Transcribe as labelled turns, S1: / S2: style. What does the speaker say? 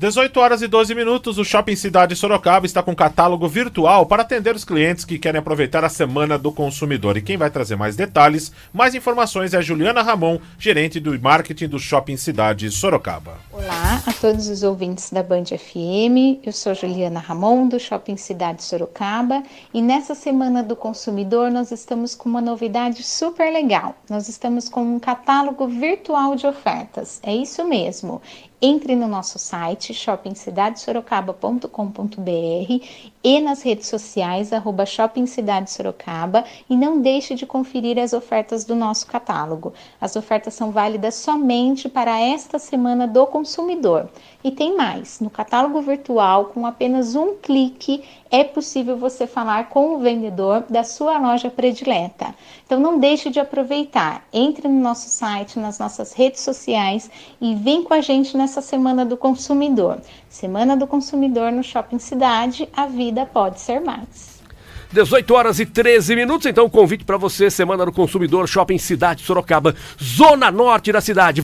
S1: 18 horas e 12 minutos, o Shopping Cidade Sorocaba está com catálogo virtual para atender os clientes que querem aproveitar a Semana do Consumidor. E quem vai trazer mais detalhes, mais informações é a Juliana Ramon, gerente do marketing do Shopping Cidade Sorocaba.
S2: Olá a todos os ouvintes da Band FM, eu sou Juliana Ramon, do Shopping Cidade Sorocaba, e nessa Semana do Consumidor nós estamos com uma novidade super legal. Nós estamos com um catálogo virtual de ofertas, é isso mesmo. Entre no nosso site shoppingcidadesorocaba.com.br e nas redes sociais arroba Sorocaba e não deixe de conferir as ofertas do nosso catálogo. As ofertas são válidas somente para esta semana do consumidor. E tem mais, no catálogo virtual, com apenas um clique, é possível você falar com o vendedor da sua loja predileta. Então não deixe de aproveitar. Entre no nosso site, nas nossas redes sociais e vem com a gente nessa semana do consumidor. Semana do consumidor no Shopping Cidade, a vida pode ser mais.
S3: 18 horas e 13 minutos, então convite para você, Semana do Consumidor, Shopping Cidade Sorocaba, zona norte da cidade.